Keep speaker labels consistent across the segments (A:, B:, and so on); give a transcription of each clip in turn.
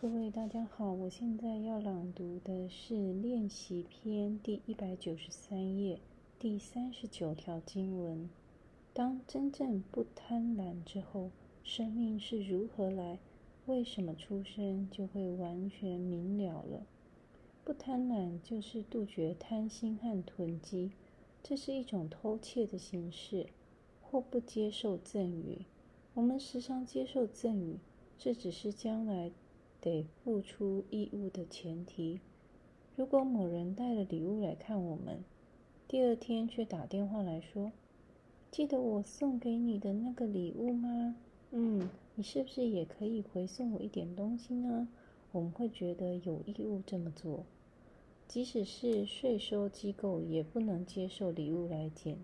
A: 各位大家好，我现在要朗读的是练习篇第一百九十三页第三十九条经文。当真正不贪婪之后，生命是如何来？为什么出生？就会完全明了了。不贪婪就是杜绝贪心和囤积，这是一种偷窃的形式，或不接受赠与。我们时常接受赠与，这只是将来。得付出义务的前提。如果某人带了礼物来看我们，第二天却打电话来说：“记得我送给你的那个礼物吗？嗯，你是不是也可以回送我一点东西呢？”我们会觉得有义务这么做。即使是税收机构也不能接受礼物来减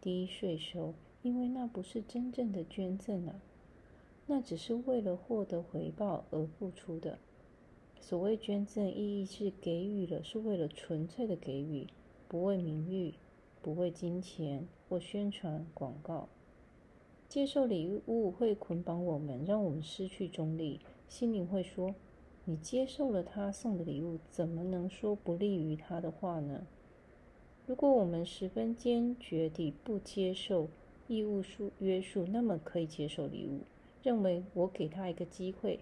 A: 低税收，因为那不是真正的捐赠啊。那只是为了获得回报而付出的。所谓捐赠，意义是给予了，是为了纯粹的给予，不为名誉，不为金钱或宣传广告。接受礼物会捆绑我们，让我们失去中立。心灵会说：“你接受了他送的礼物，怎么能说不利于他的话呢？”如果我们十分坚决地不接受义务束约束，那么可以接受礼物。认为我给他一个机会，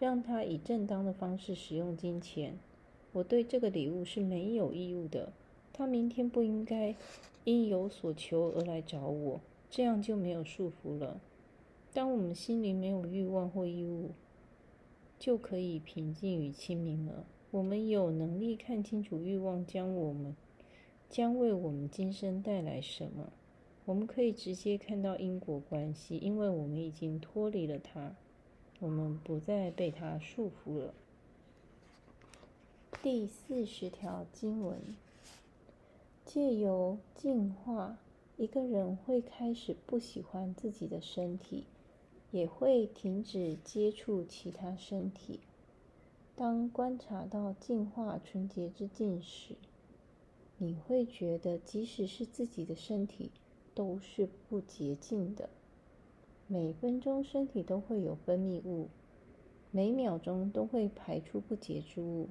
A: 让他以正当的方式使用金钱。我对这个礼物是没有义务的。他明天不应该因有所求而来找我，这样就没有束缚了。当我们心里没有欲望或义务，就可以平静与清明了。我们有能力看清楚欲望将我们将为我们今生带来什么。我们可以直接看到因果关系，因为我们已经脱离了它，我们不再被它束缚了。第四十条经文：借由进化，一个人会开始不喜欢自己的身体，也会停止接触其他身体。当观察到进化纯洁之境时，你会觉得，即使是自己的身体。都是不洁净的。每分钟身体都会有分泌物，每秒钟都会排出不洁之物，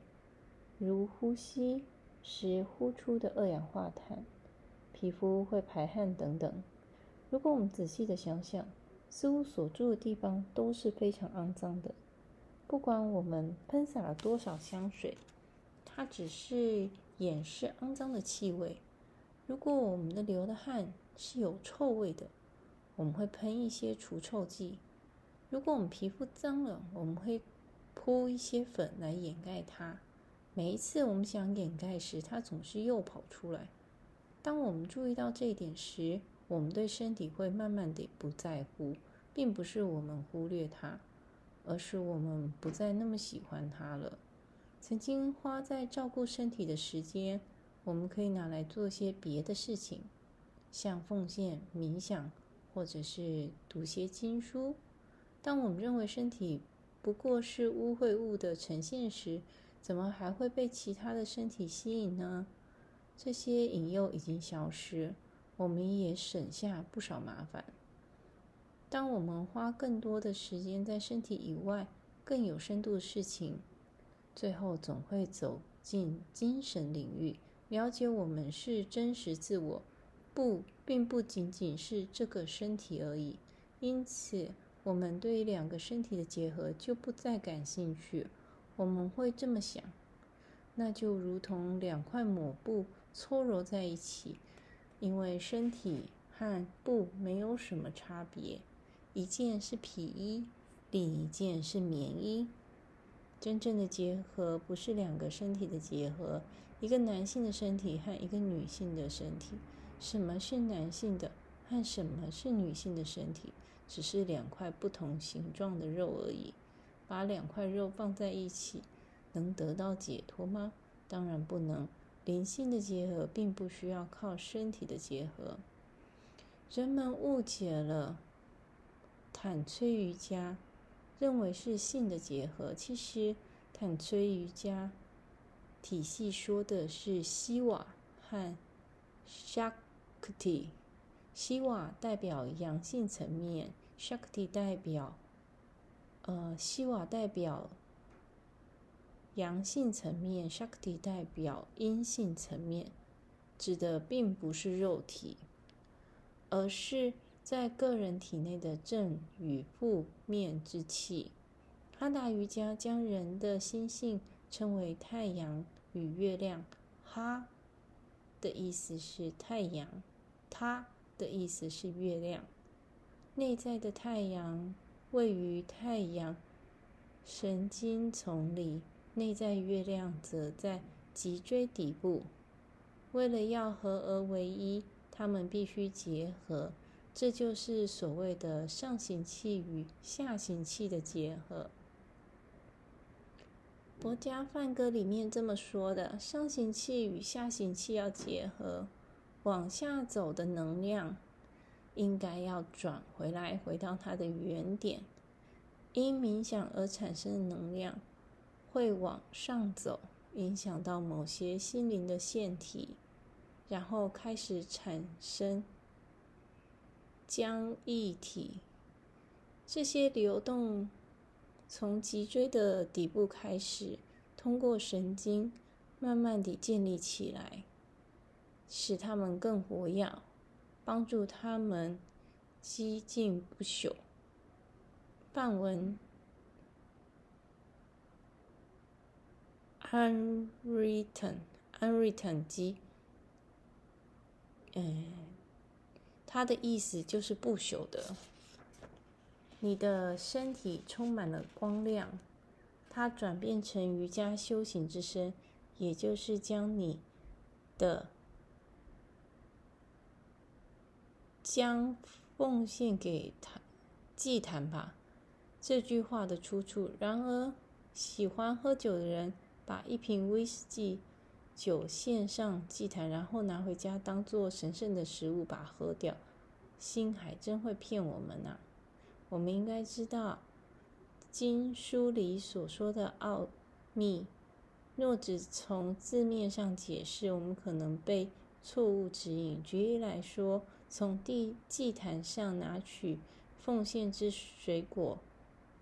A: 如呼吸时呼出的二氧化碳，皮肤会排汗等等。如果我们仔细的想想，似乎所住的地方都是非常肮脏的。不管我们喷洒了多少香水，它只是掩饰肮脏的气味。如果我们的流的汗，是有臭味的，我们会喷一些除臭剂。如果我们皮肤脏了，我们会铺一些粉来掩盖它。每一次我们想掩盖时，它总是又跑出来。当我们注意到这一点时，我们对身体会慢慢地不在乎，并不是我们忽略它，而是我们不再那么喜欢它了。曾经花在照顾身体的时间，我们可以拿来做些别的事情。像奉献、冥想，或者是读些经书。当我们认为身体不过是污秽物的呈现时，怎么还会被其他的身体吸引呢？这些引诱已经消失，我们也省下不少麻烦。当我们花更多的时间在身体以外、更有深度的事情，最后总会走进精神领域，了解我们是真实自我。不，并不仅仅是这个身体而已。因此，我们对两个身体的结合就不再感兴趣。我们会这么想：那就如同两块抹布搓揉在一起，因为身体和布没有什么差别。一件是皮衣，另一件是棉衣。真正的结合不是两个身体的结合，一个男性的身体和一个女性的身体。什么是男性的和什么是女性的身体，只是两块不同形状的肉而已。把两块肉放在一起，能得到解脱吗？当然不能。灵性的结合并不需要靠身体的结合。人们误解了坦崔瑜伽，认为是性的结合。其实坦崔瑜伽体系说的是希瓦和。Shakti，希瓦代表阳性层面，Shakti 代表，呃，希瓦代表阳性层面，Shakti 代表阴性层面，指的并不是肉体，而是在个人体内的正与负面之气。哈达瑜伽将人的心性称为太阳与月亮。哈的意思是太阳，他的意思是月亮。内在的太阳位于太阳神经丛里。内在月亮则在脊椎底部。为了要合而为一，它们必须结合，这就是所谓的上行气与下行气的结合。佛家梵歌里面这么说的：上行气与下行气要结合，往下走的能量应该要转回来，回到它的原点。因冥想而产生的能量。会往上走，影响到某些心灵的腺体，然后开始产生浆液体。这些流动从脊椎的底部开始，通过神经，慢慢地建立起来，使它们更活跃，帮助它们激进不朽。梵文。Unwritten，unwritten 即，嗯，它的意思就是不朽的。你的身体充满了光亮，它转变成瑜伽修行之身，也就是将你的将奉献给他祭坛吧。这句话的出处。然而，喜欢喝酒的人。把一瓶威士忌酒献上祭坛，然后拿回家当做神圣的食物把它喝掉，心还真会骗我们呐！我们应该知道经书里所说的奥秘，若只从字面上解释，我们可能被错误指引。举例来说，从地祭坛上拿取奉献之水果，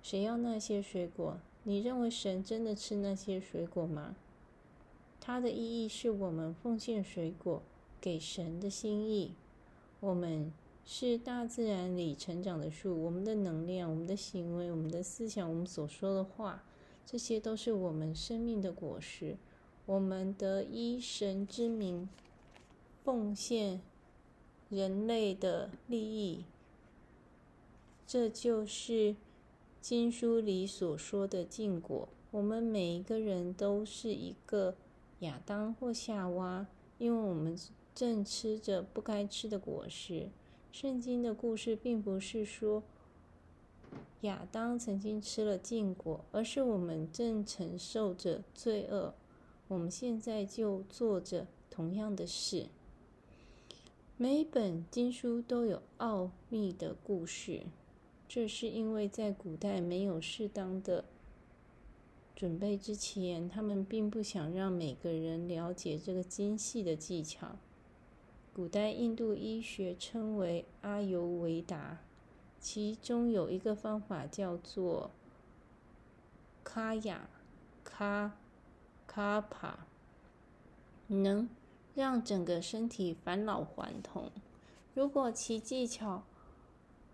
A: 谁要那些水果？你认为神真的吃那些水果吗？它的意义是我们奉献水果给神的心意。我们是大自然里成长的树，我们的能量、我们的行为、我们的思想、我们所说的话，这些都是我们生命的果实。我们得依神之名奉献人类的利益，这就是。经书里所说的禁果，我们每一个人都是一个亚当或夏娃，因为我们正吃着不该吃的果实。圣经的故事并不是说亚当曾经吃了禁果，而是我们正承受着罪恶。我们现在就做着同样的事。每本经书都有奥秘的故事。这是因为在古代没有适当的准备之前，他们并不想让每个人了解这个精细的技巧。古代印度医学称为阿尤维达，其中有一个方法叫做卡雅卡卡帕，能让整个身体返老还童。如果其技巧，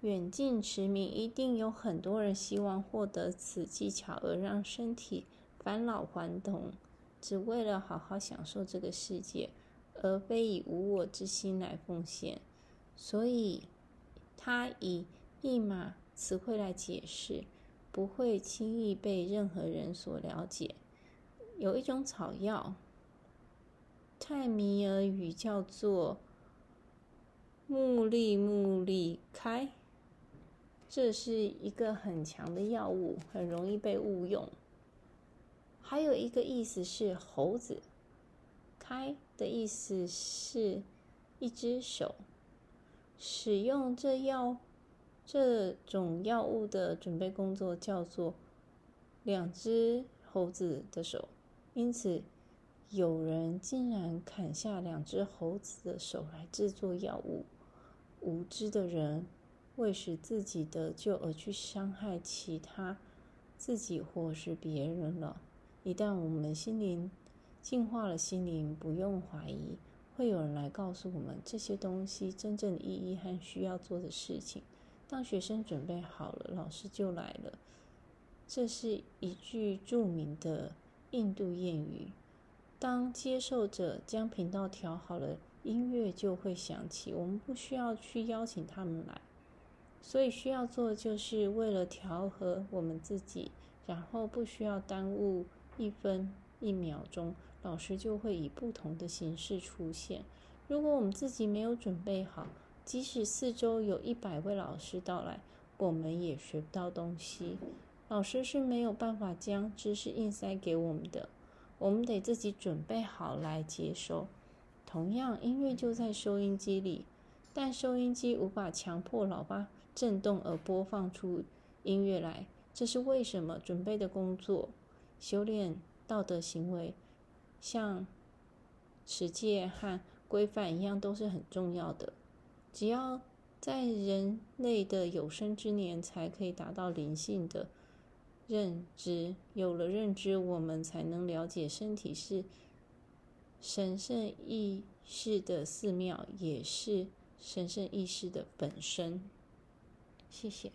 A: 远近驰名，一定有很多人希望获得此技巧而让身体返老还童，只为了好好享受这个世界，而非以无我之心来奉献。所以，他以密码词汇来解释，不会轻易被任何人所了解。有一种草药，泰米尔语叫做木利木利开。这是一个很强的药物，很容易被误用。还有一个意思是猴子，开的意思是一只手。使用这药这种药物的准备工作叫做两只猴子的手，因此有人竟然砍下两只猴子的手来制作药物，无知的人。为使自己得救而去伤害其他自己或是别人了，一旦我们心灵净化了，心灵不用怀疑，会有人来告诉我们这些东西真正的意义和需要做的事情。当学生准备好了，老师就来了。这是一句著名的印度谚语。当接受者将频道调好了，音乐就会响起。我们不需要去邀请他们来，所以需要做的就是为了调和我们自己，然后不需要耽误一分一秒钟，老师就会以不同的形式出现。如果我们自己没有准备好，即使四周有一百位老师到来，我们也学不到东西。老师是没有办法将知识硬塞给我们的，我们得自己准备好来接收。同样，音乐就在收音机里，但收音机无法强迫老爸震动而播放出音乐来。这是为什么？准备的工作、修炼道德行为，像持戒和规范一样，都是很重要的。只要在人类的有生之年，才可以达到灵性的。认知有了认知，我们才能了解身体是神圣意识的寺庙，也是神圣意识的本身。谢谢。